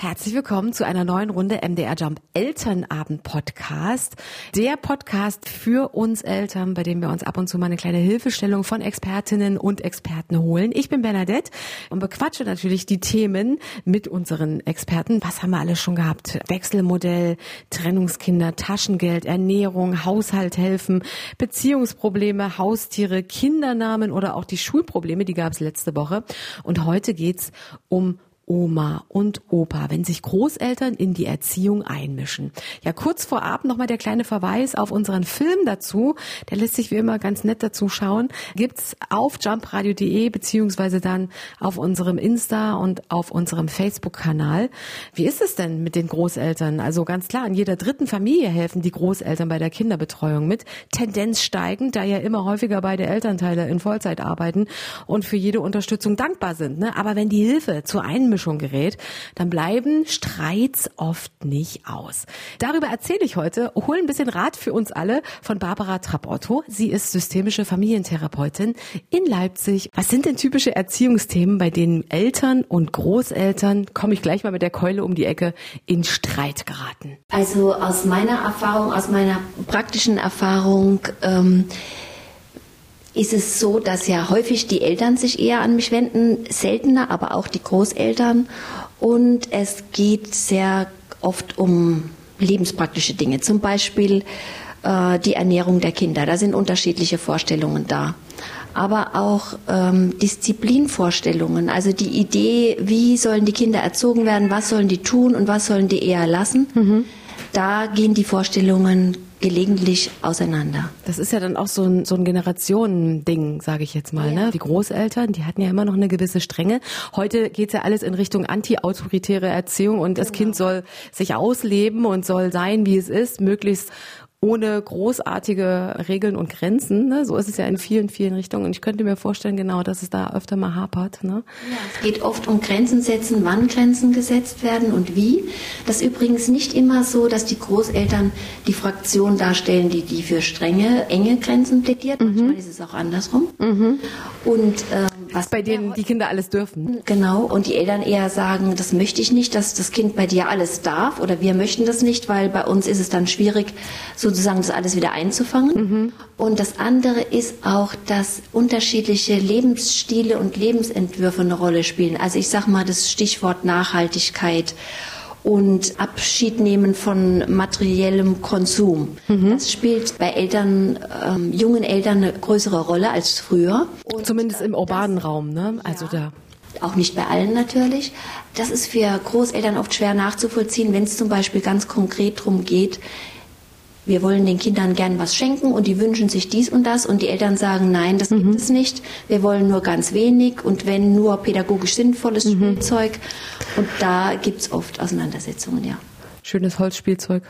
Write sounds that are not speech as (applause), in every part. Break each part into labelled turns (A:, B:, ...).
A: Herzlich willkommen zu einer neuen Runde MDR Jump Elternabend Podcast. Der Podcast für uns Eltern, bei dem wir uns ab und zu mal eine kleine Hilfestellung von Expertinnen und Experten holen. Ich bin Bernadette und bequatsche natürlich die Themen mit unseren Experten. Was haben wir alles schon gehabt? Wechselmodell, Trennungskinder, Taschengeld, Ernährung, Haushalt helfen, Beziehungsprobleme, Haustiere, Kindernamen oder auch die Schulprobleme, die gab es letzte Woche. Und heute geht's um Oma und Opa, wenn sich Großeltern in die Erziehung einmischen. Ja, kurz vorab nochmal der kleine Verweis auf unseren Film dazu. Der lässt sich wie immer ganz nett dazu schauen. Gibt's auf jumpradio.de beziehungsweise dann auf unserem Insta und auf unserem Facebook-Kanal. Wie ist es denn mit den Großeltern? Also ganz klar, in jeder dritten Familie helfen die Großeltern bei der Kinderbetreuung mit. Tendenz steigend, da ja immer häufiger beide Elternteile in Vollzeit arbeiten und für jede Unterstützung dankbar sind. Ne? Aber wenn die Hilfe zur Einmischung Einmischung gerät, dann bleiben Streits oft nicht aus. Darüber erzähle ich heute, hole ein bisschen Rat für uns alle von Barbara Trapp-Otto. Sie ist systemische Familientherapeutin in Leipzig. Was sind denn typische Erziehungsthemen, bei denen Eltern und Großeltern, komme ich gleich mal mit der Keule um die Ecke, in Streit geraten?
B: Also aus meiner Erfahrung, aus meiner praktischen Erfahrung, ähm, ist es so, dass ja häufig die Eltern sich eher an mich wenden, seltener, aber auch die Großeltern. Und es geht sehr oft um lebenspraktische Dinge, zum Beispiel äh, die Ernährung der Kinder. Da sind unterschiedliche Vorstellungen da. Aber auch ähm, Disziplinvorstellungen, also die Idee, wie sollen die Kinder erzogen werden, was sollen die tun und was sollen die eher lassen. Mhm. Da gehen die Vorstellungen gelegentlich auseinander.
A: Das ist ja dann auch so ein, so ein Generationending, sage ich jetzt mal. Ja. Ne? Die Großeltern, die hatten ja immer noch eine gewisse Strenge. Heute geht's ja alles in Richtung anti-autoritäre Erziehung und das genau. Kind soll sich ausleben und soll sein, wie es ist, möglichst ohne großartige Regeln und Grenzen. Ne? So ist es ja in vielen, vielen Richtungen. Und ich könnte mir vorstellen, genau, dass es da öfter mal hapert. Ne?
B: Ja, es geht oft um Grenzen setzen, wann Grenzen gesetzt werden und wie. Das ist übrigens nicht immer so, dass die Großeltern die Fraktion darstellen, die, die für strenge, enge Grenzen plädiert. Mhm. Manchmal ist es auch andersrum. Mhm.
A: Und ähm, was bei denen die Kinder alles dürfen.
B: Genau. Und die Eltern eher sagen, das möchte ich nicht, dass das Kind bei dir alles darf oder wir möchten das nicht, weil bei uns ist es dann schwierig, so sozusagen das alles wieder einzufangen. Mhm. Und das andere ist auch, dass unterschiedliche Lebensstile und Lebensentwürfe eine Rolle spielen. Also ich sage mal das Stichwort Nachhaltigkeit und Abschied nehmen von materiellem Konsum. Mhm. Das spielt bei Eltern, ähm, jungen Eltern eine größere Rolle als früher.
A: Und Zumindest im urbanen das, Raum, ne? Also ja.
B: da auch nicht bei allen natürlich. Das ist für Großeltern oft schwer nachzuvollziehen, wenn es zum Beispiel ganz konkret darum geht, wir wollen den Kindern gern was schenken und die wünschen sich dies und das und die Eltern sagen, nein, das mhm. gibt es nicht. Wir wollen nur ganz wenig und wenn nur pädagogisch sinnvolles mhm. Spielzeug. Und da gibt es oft Auseinandersetzungen, ja.
A: Schönes Holzspielzeug.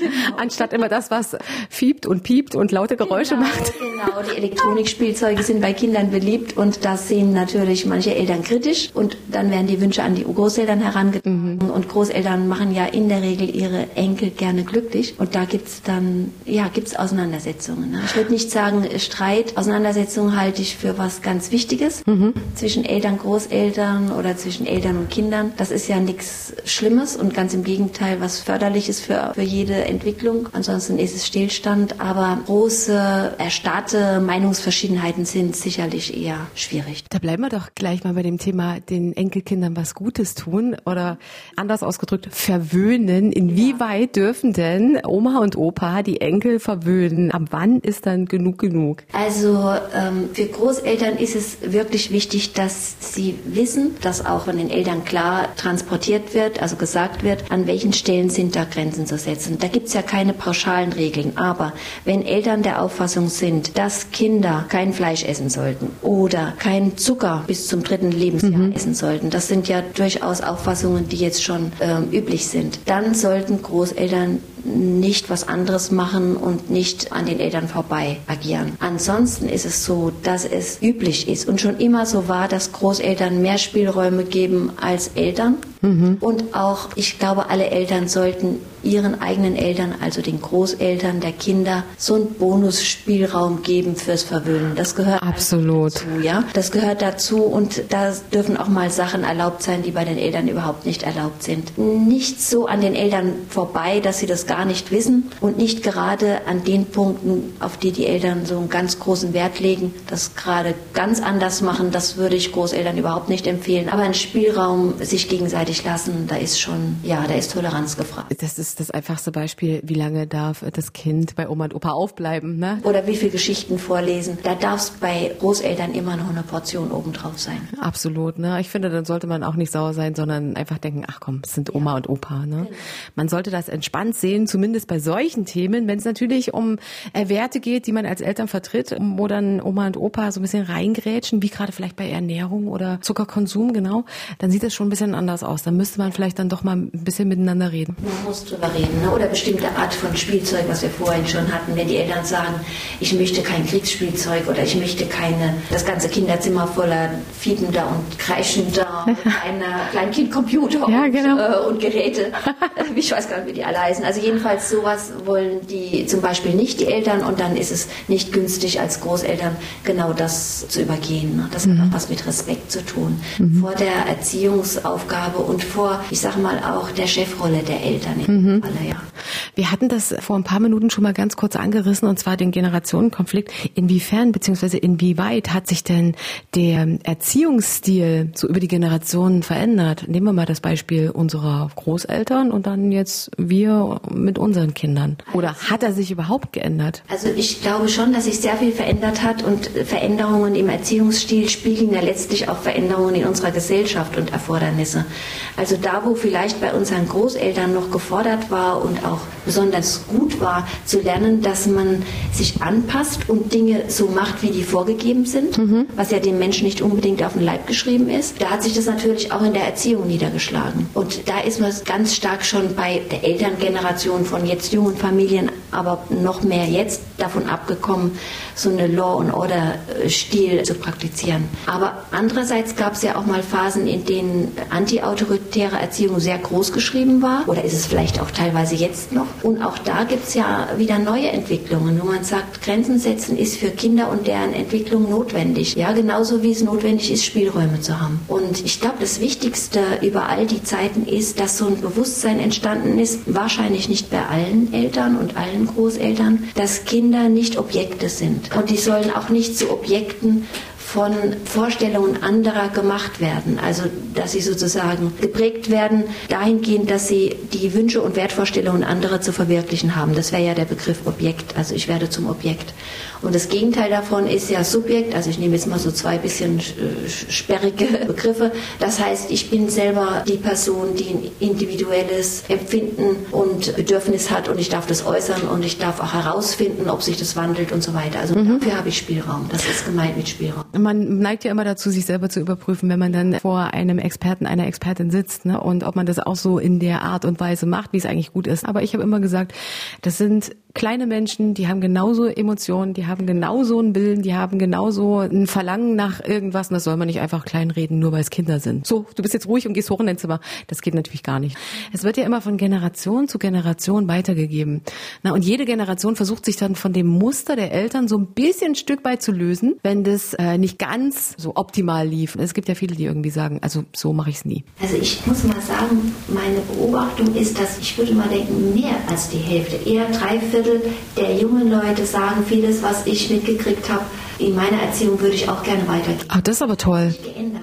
A: Genau. (laughs) Anstatt immer das, was fiebt und piept und laute Geräusche
B: genau,
A: macht.
B: Genau, die Elektronikspielzeuge sind bei Kindern beliebt und das sehen natürlich manche Eltern kritisch und dann werden die Wünsche an die Großeltern herangetragen mhm. und Großeltern machen ja in der Regel ihre Enkel gerne glücklich und da gibt's dann, ja, gibt's Auseinandersetzungen. Ne? Ich würde nicht sagen Streit, Auseinandersetzungen halte ich für was ganz Wichtiges mhm. zwischen Eltern, Großeltern oder zwischen Eltern und Kindern. Das ist ja nichts Schlimmes und ganz im Gegenteil was Förderliches für, für jede Entwicklung. Ansonsten ist es Stillstand, aber große, erstarrte Meinungsverschiedenheiten sind sicherlich eher schwierig.
A: Da bleiben wir doch gleich mal bei dem Thema, den Enkelkindern was Gutes tun oder anders ausgedrückt, verwöhnen. Inwieweit ja. dürfen denn Oma und Opa die Enkel verwöhnen? Ab wann ist dann genug genug?
B: Also ähm, für Großeltern ist es wirklich wichtig, dass sie wissen, dass auch von den Eltern klar transportiert wird, also gesagt wird, an welchen Stellen sind da Grenzen zu setzen. Da gibt gibt es ja keine pauschalen Regeln. Aber wenn Eltern der Auffassung sind, dass Kinder kein Fleisch essen sollten oder kein Zucker bis zum dritten Lebensjahr mhm. essen sollten, das sind ja durchaus Auffassungen, die jetzt schon ähm, üblich sind, dann sollten Großeltern nicht was anderes machen und nicht an den Eltern vorbei agieren. Ansonsten ist es so, dass es üblich ist und schon immer so war, dass Großeltern mehr Spielräume geben als Eltern. Mhm. Und auch, ich glaube, alle Eltern sollten ihren eigenen Eltern, also den Großeltern der Kinder, so einen Bonusspielraum geben fürs Verwöhnen. Das gehört
A: absolut
B: dazu, ja. Das gehört dazu und da dürfen auch mal Sachen erlaubt sein, die bei den Eltern überhaupt nicht erlaubt sind. Nicht so an den Eltern vorbei, dass sie das gar nicht wissen und nicht gerade an den Punkten, auf die die Eltern so einen ganz großen Wert legen, das gerade ganz anders machen. Das würde ich Großeltern überhaupt nicht empfehlen. Aber ein Spielraum sich gegenseitig lassen, da ist schon, ja, da ist Toleranz gefragt.
A: Das ist das einfachste Beispiel, wie lange darf das Kind bei Oma und Opa aufbleiben. Ne?
B: Oder wie viele Geschichten vorlesen. Da darf es bei Großeltern immer noch eine Portion obendrauf sein.
A: Absolut. Ne? Ich finde, dann sollte man auch nicht sauer sein, sondern einfach denken, ach komm, es sind Oma ja. und Opa. Ne? Genau. Man sollte das entspannt sehen, zumindest bei solchen Themen. Wenn es natürlich um äh, Werte geht, die man als Eltern vertritt, wo dann Oma und Opa so ein bisschen reingrätschen, wie gerade vielleicht bei Ernährung oder Zuckerkonsum, genau, dann sieht es schon ein bisschen anders aus. Dann müsste man vielleicht dann doch mal ein bisschen miteinander reden.
B: Man muss drüber reden. Ne? Oder bestimmte Art von Spielzeug, was wir vorhin schon hatten. Wenn die Eltern sagen, ich möchte kein Kriegsspielzeug oder ich möchte keine, das ganze Kinderzimmer voller fiebender und kreischender (laughs) und einer Kleinkindcomputer
A: ja, und, genau.
B: äh, und Geräte. (laughs) ich weiß gar nicht, wie die alle heißen. Also jedenfalls sowas wollen die zum Beispiel nicht, die Eltern. Und dann ist es nicht günstig als Großeltern genau das zu übergehen. Das mhm. hat auch was mit Respekt zu tun. Mhm. Vor der Erziehungsaufgabe und vor, ich sag mal, auch der Chefrolle der Eltern. Mhm.
A: Mhm. Alle, ja. Wir hatten das vor ein paar Minuten schon mal ganz kurz angerissen, und zwar den Generationenkonflikt. Inwiefern bzw. inwieweit hat sich denn der Erziehungsstil so über die Generationen verändert? Nehmen wir mal das Beispiel unserer Großeltern und dann jetzt wir mit unseren Kindern. Oder hat er sich überhaupt geändert?
B: Also ich glaube schon, dass sich sehr viel verändert hat und Veränderungen im Erziehungsstil spiegeln ja letztlich auch Veränderungen in unserer Gesellschaft und Erfordernisse. Also da, wo vielleicht bei unseren Großeltern noch gefordert war und auch besonders gut war, zu lernen, dass man sich anpasst und Dinge so macht, wie die vorgegeben sind, mhm. was ja dem Menschen nicht unbedingt auf den Leib geschrieben ist. Da hat sich das natürlich auch in der Erziehung niedergeschlagen. Und da ist man ganz stark schon bei der Elterngeneration von jetzt jungen Familien, aber noch mehr jetzt davon abgekommen, so eine Law and Order Stil zu praktizieren. Aber andererseits gab es ja auch mal Phasen, in denen antiautoritäre Erziehung sehr groß geschrieben war. Oder ist es vielleicht auch teilweise jetzt noch. Und auch da gibt es ja wieder neue Entwicklungen, wo man sagt, Grenzen setzen ist für Kinder und deren Entwicklung notwendig. Ja, genauso wie es notwendig ist, Spielräume zu haben. Und ich glaube, das Wichtigste über all die Zeiten ist, dass so ein Bewusstsein entstanden ist, wahrscheinlich nicht bei allen Eltern und allen Großeltern, dass Kinder nicht Objekte sind. Und die sollen auch nicht zu Objekten von Vorstellungen anderer gemacht werden. Also, dass sie sozusagen geprägt werden dahingehend, dass sie die Wünsche und Wertvorstellungen anderer zu verwirklichen haben. Das wäre ja der Begriff Objekt. Also, ich werde zum Objekt. Und das Gegenteil davon ist ja Subjekt. Also, ich nehme jetzt mal so zwei bisschen äh, sperrige (laughs) Begriffe. Das heißt, ich bin selber die Person, die ein individuelles Empfinden und Bedürfnis hat und ich darf das äußern und ich darf auch herausfinden, ob sich das wandelt und so weiter. Also, mhm. dafür habe ich Spielraum. Das ist gemeint mit Spielraum
A: man neigt ja immer dazu, sich selber zu überprüfen, wenn man dann vor einem Experten, einer Expertin sitzt, ne? Und ob man das auch so in der Art und Weise macht, wie es eigentlich gut ist. Aber ich habe immer gesagt, das sind kleine Menschen, die haben genauso Emotionen, die haben genauso einen Willen, die haben genauso ein Verlangen nach irgendwas. Und das soll man nicht einfach kleinreden, nur weil es Kinder sind. So, du bist jetzt ruhig und gehst hoch in dein Zimmer. Das geht natürlich gar nicht. Es wird ja immer von Generation zu Generation weitergegeben. Na, und jede Generation versucht sich dann von dem Muster der Eltern so ein bisschen ein Stück weit zu lösen, wenn das äh, nicht ganz so optimal lief. Es gibt ja viele, die irgendwie sagen, also so mache ich es nie.
B: Also ich muss mal sagen, meine Beobachtung ist, dass ich würde mal denken, mehr als die Hälfte, eher drei Viertel Viertel der jungen Leute sagen vieles, was ich mitgekriegt habe. In meiner Erziehung würde ich auch gerne weitergeben.
A: Ach, das ist aber toll.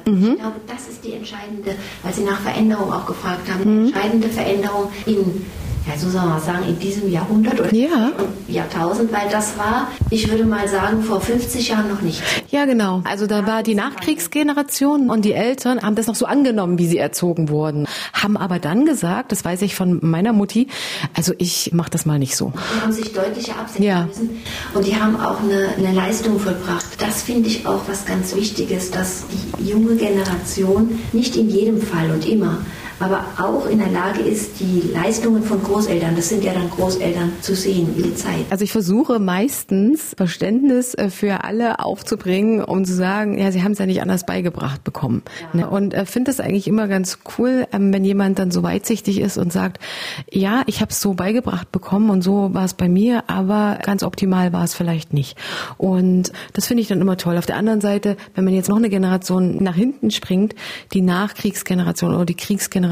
B: Mhm. Ich glaube, das ist die entscheidende, weil Sie nach Veränderung auch gefragt haben, mhm. entscheidende Veränderung in ja, so soll man sagen, in diesem Jahrhundert oder
A: ja.
B: Jahrtausend, weil das war, ich würde mal sagen, vor 50 Jahren noch nicht.
A: Ja, genau. Also da war die Nachkriegsgeneration und die Eltern haben das noch so angenommen, wie sie erzogen wurden, haben aber dann gesagt, das weiß ich von meiner Mutti, also ich mache das mal nicht so.
B: Die haben sich deutlicher absetzen ja. müssen und die haben auch eine, eine Leistung vollbracht. Das finde ich auch was ganz Wichtiges, dass die junge Generation nicht in jedem Fall und immer aber auch in der Lage ist, die Leistungen von Großeltern, das sind ja dann Großeltern, zu sehen über die Zeit.
A: Also ich versuche meistens Verständnis äh, für alle aufzubringen, um zu sagen, ja, sie haben es ja nicht anders beigebracht bekommen. Ja. Und äh, finde es eigentlich immer ganz cool, ähm, wenn jemand dann so weitsichtig ist und sagt, ja, ich habe es so beigebracht bekommen und so war es bei mir, aber ganz optimal war es vielleicht nicht. Und das finde ich dann immer toll. Auf der anderen Seite, wenn man jetzt noch eine Generation nach hinten springt, die Nachkriegsgeneration oder die Kriegsgeneration,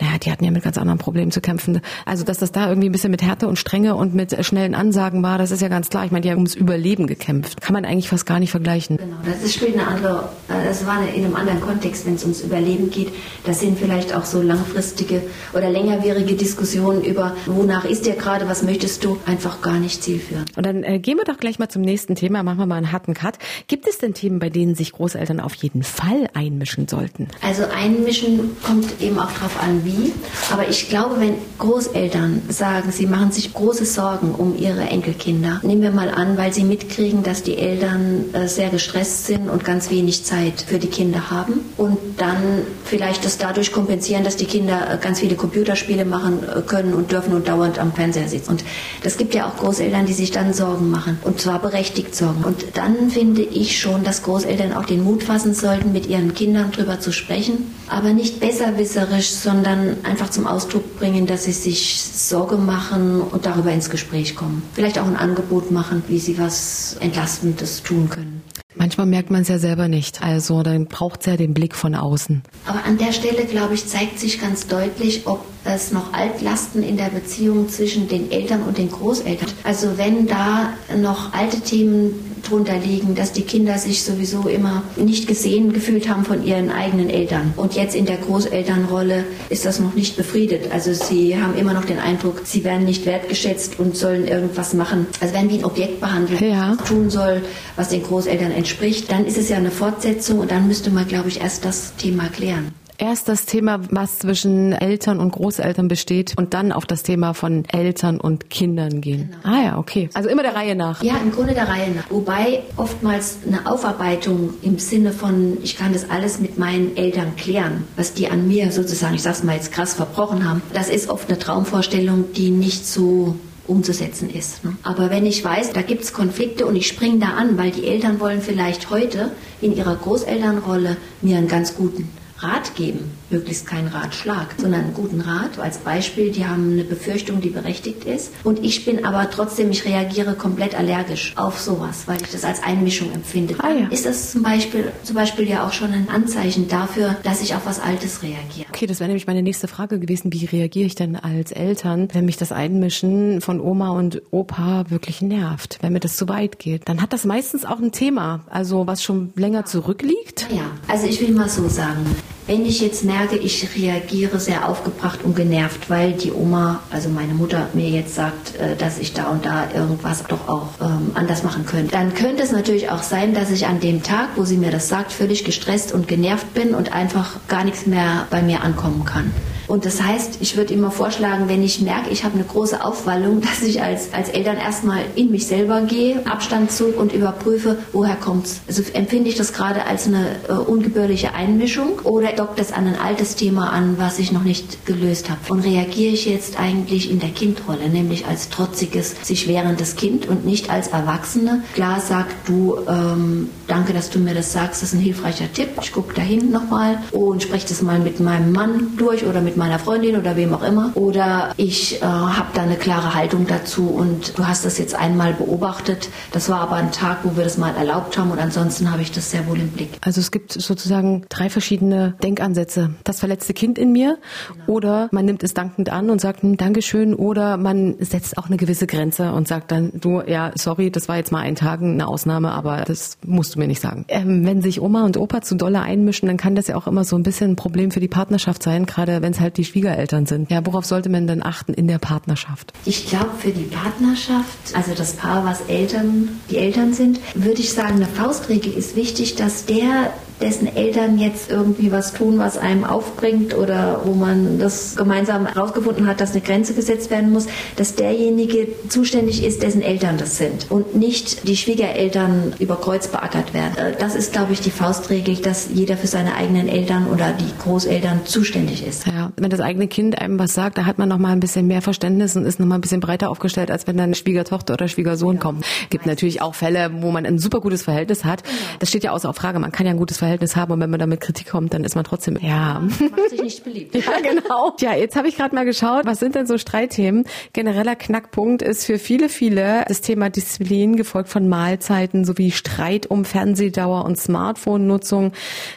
A: naja, die hatten ja mit ganz anderen Problemen zu kämpfen. Also, dass das da irgendwie ein bisschen mit Härte und Strenge und mit schnellen Ansagen war, das ist ja ganz klar. Ich meine, die haben ums Überleben gekämpft. Kann man eigentlich fast gar nicht vergleichen.
B: Genau, das spielt eine andere, äh, das war in einem anderen Kontext, wenn es ums Überleben geht. Das sind vielleicht auch so langfristige oder längerwierige Diskussionen über, wonach ist dir gerade, was möchtest du, einfach gar nicht zielführend.
A: Und dann äh, gehen wir doch gleich mal zum nächsten Thema, machen wir mal einen harten Cut. Gibt es denn Themen, bei denen sich Großeltern auf jeden Fall einmischen sollten?
B: Also einmischen kommt eben auch darauf an, wie. Aber ich glaube, wenn Großeltern sagen, sie machen sich große Sorgen um ihre Enkelkinder, nehmen wir mal an, weil sie mitkriegen, dass die Eltern äh, sehr gestresst sind und ganz wenig Zeit für die Kinder haben und dann vielleicht das dadurch kompensieren, dass die Kinder äh, ganz viele Computerspiele machen äh, können und dürfen und dauernd am Fernseher sitzen. Und das gibt ja auch Großeltern, die sich dann Sorgen machen und zwar berechtigt Sorgen. Und dann finde ich schon, dass Großeltern auch den Mut fassen sollten, mit ihren Kindern darüber zu sprechen, aber nicht besserwisserisch, sondern einfach zum Ausdruck bringen, dass sie sich Sorge machen und darüber ins Gespräch kommen. Vielleicht auch ein Angebot machen, wie sie was Entlastendes tun können.
A: Manchmal merkt man es ja selber nicht. Also dann braucht es ja den Blick von außen.
B: Aber an der Stelle, glaube ich, zeigt sich ganz deutlich, ob es noch Altlasten in der Beziehung zwischen den Eltern und den Großeltern. Also wenn da noch alte Themen drunter liegen, dass die Kinder sich sowieso immer nicht gesehen gefühlt haben von ihren eigenen Eltern. Und jetzt in der Großelternrolle ist das noch nicht befriedet. Also sie haben immer noch den Eindruck, sie werden nicht wertgeschätzt und sollen irgendwas machen. Also werden wie ein Objekt behandelt, ja. was tun soll, was den Großeltern entspricht. Dann ist es ja eine Fortsetzung und dann müsste man, glaube ich, erst das Thema klären
A: erst das Thema, was zwischen Eltern und Großeltern besteht und dann auf das Thema von Eltern und Kindern gehen. Genau. Ah ja, okay. Also immer der Reihe nach.
B: Ja, im Grunde der Reihe nach. Wobei oftmals eine Aufarbeitung im Sinne von, ich kann das alles mit meinen Eltern klären, was die an mir sozusagen, ich sag's mal jetzt krass verbrochen haben, das ist oft eine Traumvorstellung, die nicht so umzusetzen ist. Ne? Aber wenn ich weiß, da gibt es Konflikte und ich springe da an, weil die Eltern wollen vielleicht heute in ihrer Großelternrolle mir einen ganz guten Rat geben, möglichst keinen Ratschlag, sondern einen guten Rat. Als Beispiel, die haben eine Befürchtung, die berechtigt ist. Und ich bin aber trotzdem, ich reagiere komplett allergisch auf sowas, weil ich das als Einmischung empfinde. Ah, ja. Ist das zum Beispiel, zum Beispiel ja auch schon ein Anzeichen dafür, dass ich auf was Altes reagiere.
A: Okay, das wäre nämlich meine nächste Frage gewesen. Wie reagiere ich denn als Eltern, wenn mich das Einmischen von Oma und Opa wirklich nervt, wenn mir das zu weit geht? Dann hat das meistens auch ein Thema, also was schon länger zurückliegt.
B: Ja, also ich will mal so sagen, wenn ich jetzt merke, ich reagiere sehr aufgebracht und genervt, weil die Oma, also meine Mutter, mir jetzt sagt, äh, dass ich da und da irgendwas doch auch ähm, anders machen könnte, dann könnte es natürlich auch sein, dass ich an dem Tag, wo sie mir das sagt, völlig gestresst und genervt bin und einfach gar nichts mehr bei mir ankommen kann. Und das heißt, ich würde immer vorschlagen, wenn ich merke, ich habe eine große Aufwallung, (laughs) dass ich als, als Eltern erstmal in mich selber gehe, Abstand zog und überprüfe, woher kommt es. Also empfinde ich das gerade als eine äh, ungebührliche Einmischung oder dockt es an ein altes Thema an, was ich noch nicht gelöst habe. Und reagiere ich jetzt eigentlich in der Kindrolle, nämlich als trotziges, sich wehrendes Kind und nicht als Erwachsene. Klar sagt du, ähm, danke, dass du mir das sagst, das ist ein hilfreicher Tipp. Ich gucke dahin nochmal und spreche das mal mit meinem Mann durch oder mit meiner Freundin oder wem auch immer. Oder ich äh, habe da eine klare Haltung dazu und du hast das jetzt einmal beobachtet. Das war aber ein Tag, wo wir das mal erlaubt haben und ansonsten habe ich das sehr wohl im Blick.
A: Also es gibt sozusagen drei verschiedene Denkansätze. Das verletzte Kind in mir genau. oder man nimmt es dankend an und sagt hm, Dankeschön oder man setzt auch eine gewisse Grenze und sagt dann, du, ja, sorry, das war jetzt mal ein Tag eine Ausnahme, aber das musst du mir nicht sagen. Ähm, wenn sich Oma und Opa zu dolle einmischen, dann kann das ja auch immer so ein bisschen ein Problem für die Partnerschaft sein, gerade wenn es halt halt die Schwiegereltern sind. Ja, worauf sollte man denn achten in der Partnerschaft?
B: Ich glaube, für die Partnerschaft, also das Paar, was Eltern, die Eltern sind, würde ich sagen, eine Faustregel ist wichtig, dass der dessen Eltern jetzt irgendwie was tun, was einem aufbringt oder wo man das gemeinsam herausgefunden hat, dass eine Grenze gesetzt werden muss, dass derjenige zuständig ist, dessen Eltern das sind und nicht die Schwiegereltern über Kreuz beackert werden. Äh, das ist, glaube ich, die Faustregel, dass jeder für seine eigenen Eltern oder die Großeltern zuständig ist.
A: Ja, wenn das eigene Kind einem was sagt, da hat man noch mal ein bisschen mehr Verständnis und ist noch mal ein bisschen breiter aufgestellt, als wenn dann eine Schwiegertochter oder Schwiegersohn ja. kommt. Gibt natürlich auch Fälle, wo man ein super gutes Verhältnis hat. Genau. Das steht ja außer Frage. Man kann ja ein gutes Verhältnis haben und wenn man damit Kritik kommt, dann ist man trotzdem ja.
B: Macht sich nicht beliebt. (laughs)
A: ja, genau. Ja, jetzt habe ich gerade mal geschaut, was sind denn so Streitthemen? Genereller Knackpunkt ist für viele, viele das Thema Disziplin, gefolgt von Mahlzeiten sowie Streit um Fernsehdauer und Smartphone-Nutzung,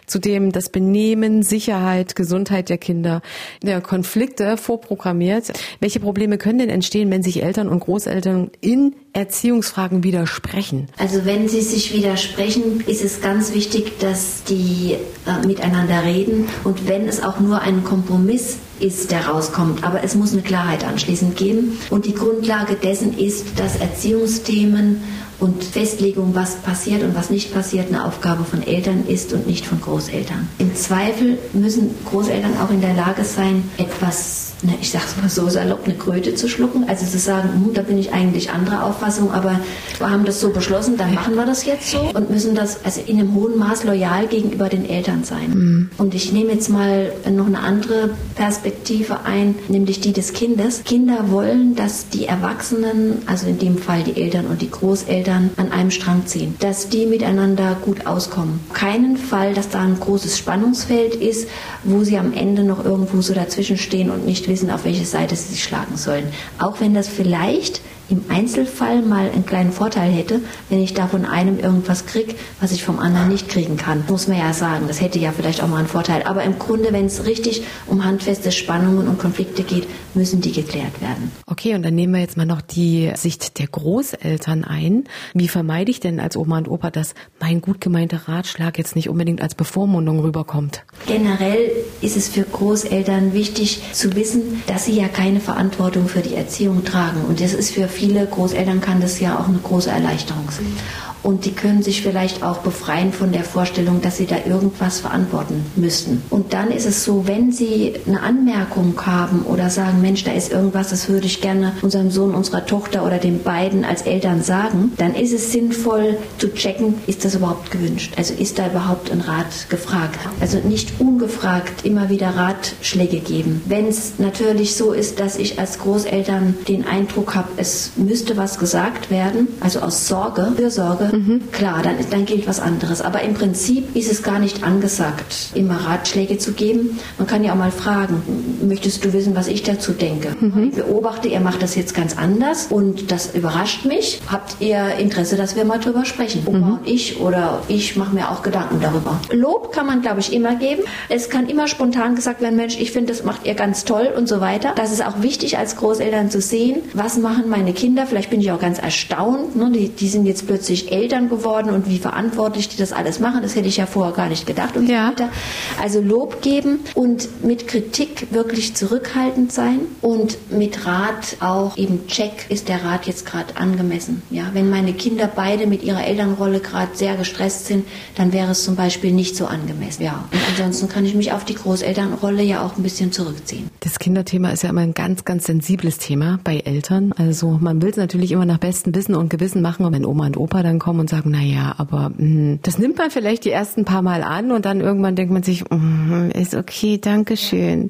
A: zudem das Benehmen, Sicherheit, Gesundheit der Kinder, ja, Konflikte vorprogrammiert. Welche Probleme können denn entstehen, wenn sich Eltern und Großeltern in Erziehungsfragen widersprechen?
B: Also wenn sie sich widersprechen, ist es ganz wichtig, dass die äh, miteinander reden und wenn es auch nur ein Kompromiss ist, der rauskommt. Aber es muss eine Klarheit anschließend geben. Und die Grundlage dessen ist, dass Erziehungsthemen und Festlegung, was passiert und was nicht passiert, eine Aufgabe von Eltern ist und nicht von Großeltern. Im Zweifel müssen Großeltern auch in der Lage sein, etwas ne, ich sag's mal so salopp, eine Kröte zu schlucken. Also zu sagen, hm, da bin ich eigentlich anderer Auffassung, aber wir haben das so beschlossen, dann machen wir das jetzt so und müssen das also in einem hohen Maß loyal gegenüber den Eltern sein. Mhm. Und ich nehme jetzt mal noch eine andere Perspektive ein, nämlich die des Kindes. Kinder wollen, dass die Erwachsenen, also in dem Fall die Eltern und die Großeltern, an einem Strang ziehen, dass die miteinander gut auskommen. Keinen Fall, dass da ein großes Spannungsfeld ist, wo sie am Ende noch irgendwo so dazwischen stehen und nicht wissen, wissen, auf welche Seite sie sich schlagen sollen. Auch wenn das vielleicht im Einzelfall mal einen kleinen Vorteil hätte, wenn ich da von einem irgendwas kriege, was ich vom anderen nicht kriegen kann. Muss man ja sagen, das hätte ja vielleicht auch mal einen Vorteil. Aber im Grunde, wenn es richtig um handfeste Spannungen und Konflikte geht, müssen die geklärt werden.
A: Okay, und dann nehmen wir jetzt mal noch die Sicht der Großeltern ein. Wie vermeide ich denn als Oma und Opa, dass mein gut gemeinter Ratschlag jetzt nicht unbedingt als Bevormundung rüberkommt?
B: Generell ist es für Großeltern wichtig zu wissen, dass sie ja keine Verantwortung für die Erziehung tragen. Und das ist für viele Großeltern kann das ja auch eine große Erleichterung sein und die können sich vielleicht auch befreien von der Vorstellung, dass sie da irgendwas verantworten müssten. Und dann ist es so, wenn sie eine Anmerkung haben oder sagen, Mensch, da ist irgendwas, das würde ich gerne unserem Sohn, unserer Tochter oder den beiden als Eltern sagen, dann ist es sinnvoll zu checken, ist das überhaupt gewünscht? Also ist da überhaupt ein Rat gefragt? Also nicht ungefragt immer wieder Ratschläge geben. Wenn es natürlich so ist, dass ich als Großeltern den Eindruck habe, es müsste was gesagt werden, also aus Sorge, Fürsorge, mhm. klar, dann, dann gilt was anderes. Aber im Prinzip ist es gar nicht angesagt, immer Ratschläge zu geben. Man kann ja auch mal fragen, möchtest du wissen, was ich dazu denke? Mhm. Ich beobachte, ihr macht das jetzt ganz anders und das überrascht mich. Habt ihr Interesse, dass wir mal drüber sprechen? Oma mhm. und ich oder ich mache mir auch Gedanken darüber. Lob kann man, glaube ich, immer geben. Es kann immer spontan gesagt werden, Mensch, ich finde, das macht ihr ganz toll und so weiter. Das ist auch wichtig als Großeltern zu sehen, was machen meine Kinder. Vielleicht bin ich auch ganz erstaunt. Ne? Die, die sind jetzt plötzlich Eltern geworden und wie verantwortlich die das alles machen. Das hätte ich ja vorher gar nicht gedacht und ja. so weiter. Also Lob geben und mit Kritik wirklich zurückhaltend sein und mit Rat auch eben check, ist der Rat jetzt gerade angemessen. Ja, wenn meine Kinder beide mit ihrer Elternrolle gerade sehr gestresst sind, dann wäre es zum Beispiel nicht so angemessen. Ja, und ansonsten kann ich mich auf die Großelternrolle ja auch ein bisschen zurückziehen.
A: Das Kinderthema ist ja immer ein ganz, ganz sensibles Thema bei Eltern. Also man will es natürlich immer nach bestem Wissen und Gewissen machen und wenn Oma und Opa dann kommen, und sagen, na ja, aber mh, hm, das nimmt man vielleicht die ersten paar Mal an und dann irgendwann denkt man sich, mh, ist okay, danke schön.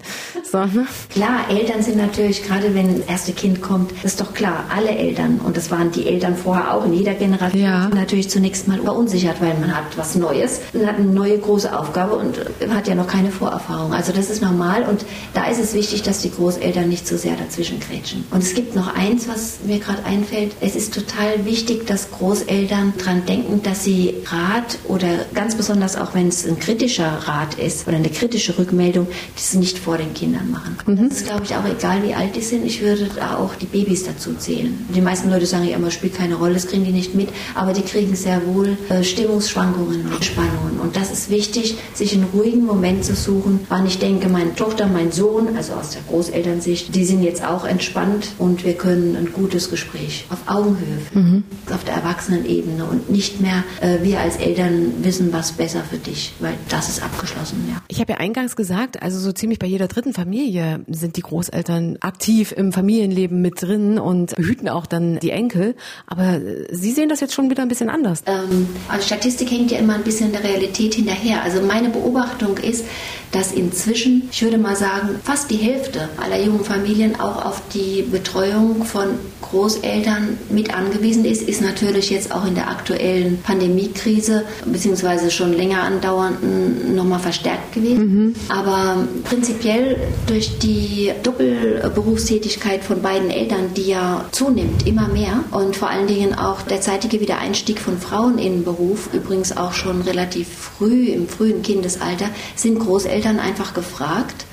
A: So,
B: ne? Klar, Eltern sind natürlich, gerade wenn das erste Kind kommt, ist doch klar, alle Eltern, und das waren die Eltern vorher auch in jeder Generation, ja. natürlich zunächst mal verunsichert, weil man hat was Neues, man hat eine neue große Aufgabe und hat ja noch keine Vorerfahrung. Also das ist normal und da ist es wichtig, dass die Großeltern nicht zu so sehr dazwischen grätschen. Und es gibt noch eins, was mir gerade einfällt. Es ist total wichtig, dass Großeltern dran denken, dass sie Rat oder ganz besonders auch wenn es ein kritischer Rat ist oder eine kritische Rückmeldung, das nicht vor den Kindern machen. Mhm. Das ist, glaube ich, auch egal, wie alt die sind. Ich würde da auch die Babys dazu zählen. Die meisten Leute sagen ja immer, spielt keine Rolle, das kriegen die nicht mit, aber die kriegen sehr wohl äh, Stimmungsschwankungen und Spannungen. Und das ist wichtig, sich einen ruhigen Moment zu suchen, wann ich denke, meine Tochter, mein Sohn, also aus der Großelternsicht, die sind jetzt auch entspannt und wir können ein gutes Gespräch auf Augenhöhe, mhm. auf der Erwachsenenebene Ebene und nicht mehr äh, wir als Eltern wissen was besser für dich, weil das ist abgeschlossen, ja.
A: Ich habe ja eingangs gesagt, also so ziemlich bei jeder dritten Familie sind die Großeltern aktiv im Familienleben mit drin und behüten auch dann die Enkel. Aber Sie sehen das jetzt schon wieder ein bisschen anders.
B: Ähm, also Statistik hängt ja immer ein bisschen der Realität hinterher. Also meine Beobachtung ist, dass inzwischen, ich würde mal sagen, fast die Hälfte aller jungen Familien auch auf die Betreuung von Großeltern mit angewiesen ist, ist natürlich jetzt auch in der aktuellen Pandemiekrise beziehungsweise schon länger andauernden nochmal verstärkt gewesen. Mhm. Aber prinzipiell durch die Doppelberufstätigkeit von beiden Eltern, die ja zunimmt, immer mehr und vor allen Dingen auch der zeitige Wiedereinstieg von Frauen in den Beruf, übrigens auch schon relativ früh, im frühen Kindesalter, sind Großeltern einfach gefragt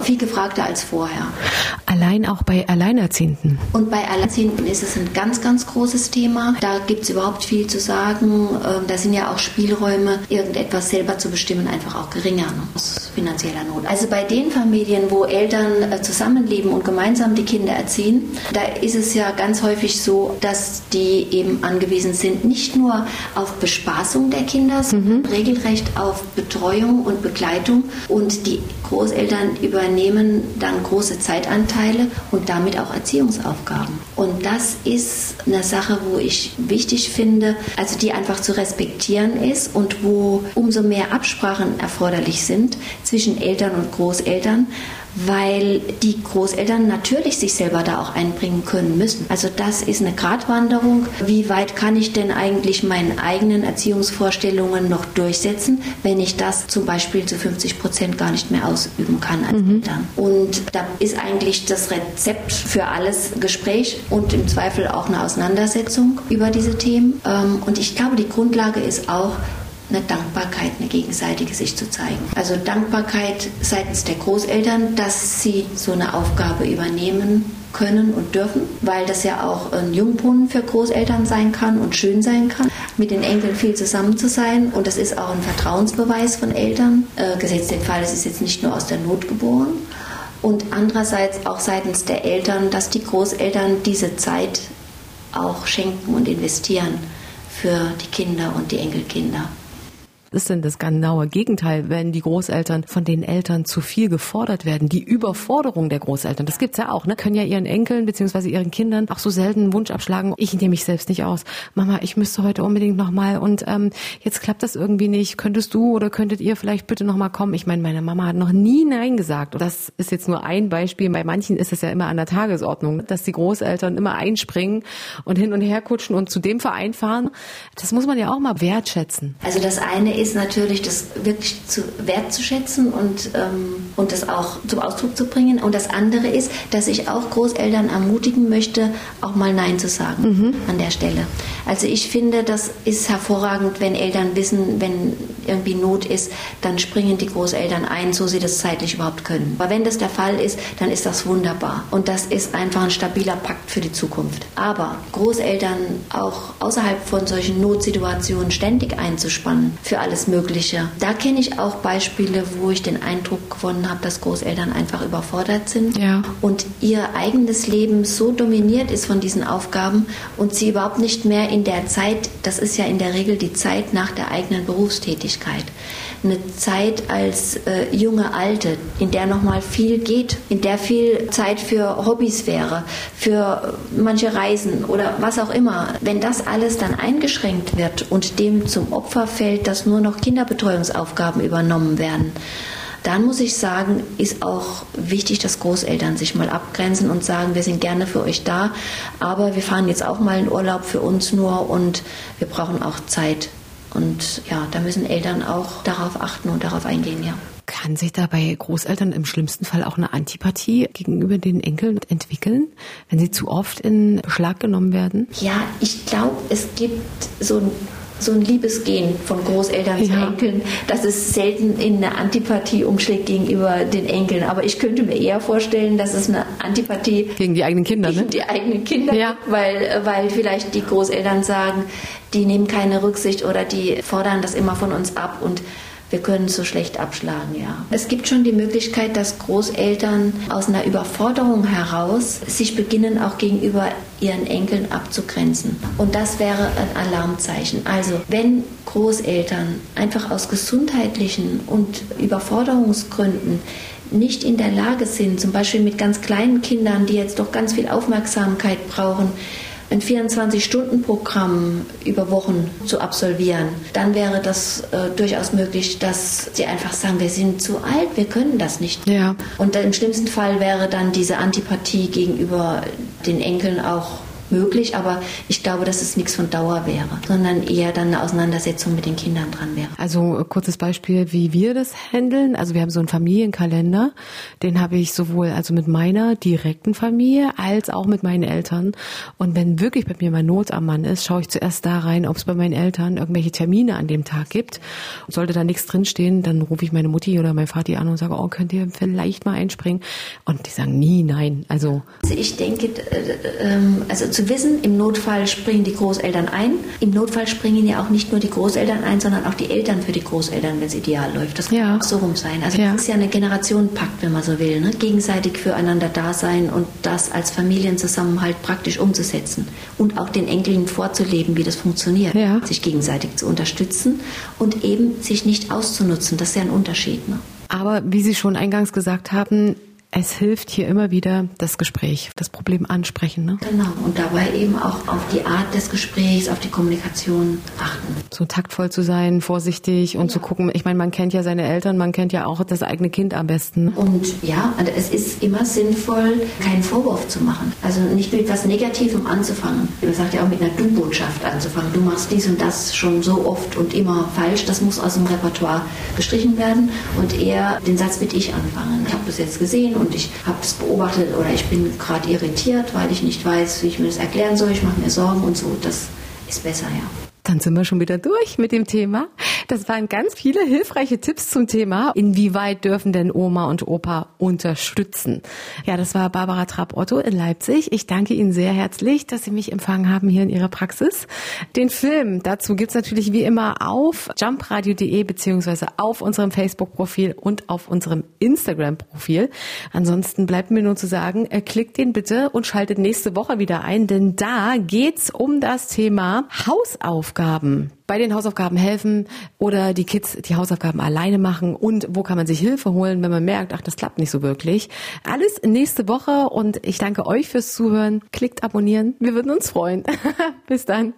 B: viel gefragter als vorher.
A: Allein auch bei Alleinerziehenden.
B: Und bei Alleinerziehenden ist es ein ganz, ganz großes Thema. Da gibt es überhaupt viel zu sagen. Ähm, da sind ja auch Spielräume, irgendetwas selber zu bestimmen, einfach auch geringer ne? aus finanzieller Not. Also bei den Familien, wo Eltern äh, zusammenleben und gemeinsam die Kinder erziehen, da ist es ja ganz häufig so, dass die eben angewiesen sind, nicht nur auf Bespaßung der Kinder, sondern mhm. regelrecht auf Betreuung und Begleitung und die Großeltern übernehmen dann große Zeitanteile und damit auch Erziehungsaufgaben. Und das ist eine Sache, wo ich wichtig finde, also die einfach zu respektieren ist und wo umso mehr Absprachen erforderlich sind zwischen Eltern und Großeltern, weil die Großeltern natürlich sich selber da auch einbringen können müssen. Also das ist eine Gratwanderung. Wie weit kann ich denn eigentlich meine eigenen Erziehungsvorstellungen noch durchsetzen, wenn ich das zum Beispiel zu 50 Prozent gar nicht mehr ausüben kann als mhm. Eltern? Und da ist eigentlich das Rezept für alles Gespräch und im Zweifel auch eine Auseinandersetzung über diese Themen. Ähm, und ich glaube, die Grundlage ist auch, eine Dankbarkeit, eine gegenseitige sich zu zeigen. Also Dankbarkeit seitens der Großeltern, dass sie so eine Aufgabe übernehmen können und dürfen, weil das ja auch ein Jungbrunnen für Großeltern sein kann und schön sein kann, mit den Enkeln viel zusammen zu sein. Und das ist auch ein Vertrauensbeweis von Eltern, äh, gesetzt den Fall, es ist jetzt nicht nur aus der Not geboren. Und andererseits auch seitens der Eltern, dass die Großeltern diese Zeit auch schenken und investieren für die Kinder und die Enkelkinder
A: ist denn das genaue Gegenteil, wenn die Großeltern von den Eltern zu viel gefordert werden? Die Überforderung der Großeltern, das gibt's ja auch, ne? Können ja ihren Enkeln bzw. ihren Kindern auch so selten Wunsch abschlagen. Ich nehme mich selbst nicht aus. Mama, ich müsste heute unbedingt nochmal und ähm, jetzt klappt das irgendwie nicht. Könntest du oder könntet ihr vielleicht bitte nochmal kommen? Ich meine, meine Mama hat noch nie Nein gesagt. Und das ist jetzt nur ein Beispiel. Bei manchen ist es ja immer an der Tagesordnung, dass die Großeltern immer einspringen und hin und her kutschen und zu dem Verein fahren. Das muss man ja auch mal wertschätzen.
B: Also das eine ist ist natürlich, das wirklich zu wertzuschätzen und, ähm, und das auch zum Ausdruck zu bringen. Und das andere ist, dass ich auch Großeltern ermutigen möchte, auch mal Nein zu sagen mhm. an der Stelle. Also ich finde, das ist hervorragend, wenn Eltern wissen, wenn irgendwie Not ist, dann springen die Großeltern ein, so sie das zeitlich überhaupt können. Aber wenn das der Fall ist, dann ist das wunderbar. Und das ist einfach ein stabiler Pakt für die Zukunft. Aber Großeltern auch außerhalb von solchen Notsituationen ständig einzuspannen für alle alles Mögliche. Da kenne ich auch Beispiele, wo ich den Eindruck gewonnen habe, dass Großeltern einfach überfordert sind ja. und ihr eigenes Leben so dominiert ist von diesen Aufgaben und sie überhaupt nicht mehr in der Zeit, das ist ja in der Regel die Zeit nach der eigenen Berufstätigkeit, eine Zeit als äh, junge Alte, in der noch mal viel geht, in der viel Zeit für Hobbys wäre, für manche Reisen oder was auch immer. Wenn das alles dann eingeschränkt wird und dem zum Opfer fällt, dass nur noch Kinderbetreuungsaufgaben übernommen werden, dann muss ich sagen, ist auch wichtig, dass Großeltern sich mal abgrenzen und sagen, wir sind gerne für euch da, aber wir fahren jetzt auch mal in Urlaub für uns nur und wir brauchen auch Zeit. Und ja, da müssen Eltern auch darauf achten und darauf eingehen, ja.
A: Kann sich da bei Großeltern im schlimmsten Fall auch eine Antipathie gegenüber den Enkeln entwickeln, wenn sie zu oft in Schlag genommen werden?
B: Ja, ich glaube, es gibt so ein so ein Liebesgehen von Großeltern ja. zu Enkeln, dass es selten in eine Antipathie umschlägt gegenüber den Enkeln. Aber ich könnte mir eher vorstellen, dass es eine Antipathie
A: gegen die eigenen Kinder,
B: gegen
A: ne?
B: die eigenen Kinder, ja. weil, weil vielleicht die Großeltern sagen, die nehmen keine Rücksicht oder die fordern das immer von uns ab und wir können so schlecht abschlagen, ja. Es gibt schon die Möglichkeit, dass Großeltern aus einer Überforderung heraus sich beginnen, auch gegenüber ihren Enkeln abzugrenzen. Und das wäre ein Alarmzeichen. Also wenn Großeltern einfach aus gesundheitlichen und Überforderungsgründen nicht in der Lage sind, zum Beispiel mit ganz kleinen Kindern, die jetzt doch ganz viel Aufmerksamkeit brauchen, ein 24-Stunden-Programm über Wochen zu absolvieren, dann wäre das äh, durchaus möglich, dass sie einfach sagen, wir sind zu alt, wir können das nicht.
A: Ja.
B: Und im schlimmsten Fall wäre dann diese Antipathie gegenüber den Enkeln auch möglich, aber ich glaube, dass es nichts von Dauer wäre, sondern eher dann eine Auseinandersetzung mit den Kindern dran wäre.
A: Also äh, kurzes Beispiel, wie wir das handeln. Also wir haben so einen Familienkalender, den habe ich sowohl also mit meiner direkten Familie als auch mit meinen Eltern. Und wenn wirklich bei mir mal Not am Mann ist, schaue ich zuerst da rein, ob es bei meinen Eltern irgendwelche Termine an dem Tag gibt. Sollte da nichts drinstehen, dann rufe ich meine Mutti oder mein Vati an und sage, oh, könnt ihr vielleicht mal einspringen? Und die sagen nie nein. Also,
B: also ich denke, äh, ähm, also zu wissen, im Notfall springen die Großeltern ein. Im Notfall springen ja auch nicht nur die Großeltern ein, sondern auch die Eltern für die Großeltern, wenn es ideal läuft. Das kann ja. auch so rum sein. Also ja. das ist ja eine Generationenpakt, wenn man so will. Ne? Gegenseitig füreinander da sein und das als Familienzusammenhalt praktisch umzusetzen. Und auch den Enkeln vorzuleben, wie das funktioniert. Ja. Sich gegenseitig zu unterstützen und eben sich nicht auszunutzen. Das ist ja ein Unterschied. Ne?
A: Aber wie Sie schon eingangs gesagt haben, es hilft hier immer wieder das Gespräch, das Problem ansprechen. Ne?
B: Genau, und dabei eben auch auf die Art des Gesprächs, auf die Kommunikation achten.
A: So taktvoll zu sein, vorsichtig und ja. zu gucken. Ich meine, man kennt ja seine Eltern, man kennt ja auch das eigene Kind am besten.
B: Und ja, es ist immer sinnvoll, keinen Vorwurf zu machen. Also nicht mit etwas Negativem anzufangen. Man sagt ja auch mit einer Du-Botschaft anzufangen. Du machst dies und das schon so oft und immer falsch. Das muss aus dem Repertoire gestrichen werden und eher den Satz mit Ich anfangen. Ich habe das jetzt gesehen und ich habe es beobachtet oder ich bin gerade irritiert, weil ich nicht weiß, wie ich mir das erklären soll. Ich mache mir Sorgen und so. Das ist besser, ja.
A: Dann sind wir schon wieder durch mit dem Thema. Das waren ganz viele hilfreiche Tipps zum Thema. Inwieweit dürfen denn Oma und Opa unterstützen? Ja, das war Barbara Trapp-Otto in Leipzig. Ich danke Ihnen sehr herzlich, dass Sie mich empfangen haben hier in Ihrer Praxis. Den Film dazu gibt's natürlich wie immer auf jumpradio.de beziehungsweise auf unserem Facebook-Profil und auf unserem Instagram-Profil. Ansonsten bleibt mir nur zu sagen, äh, klickt den bitte und schaltet nächste Woche wieder ein, denn da geht's um das Thema Hausaufgaben. Hausaufgaben, bei den Hausaufgaben helfen oder die Kids die Hausaufgaben alleine machen und wo kann man sich Hilfe holen, wenn man merkt, ach, das klappt nicht so wirklich. Alles nächste Woche und ich danke euch fürs Zuhören. Klickt abonnieren. Wir würden uns freuen. (laughs) Bis dann.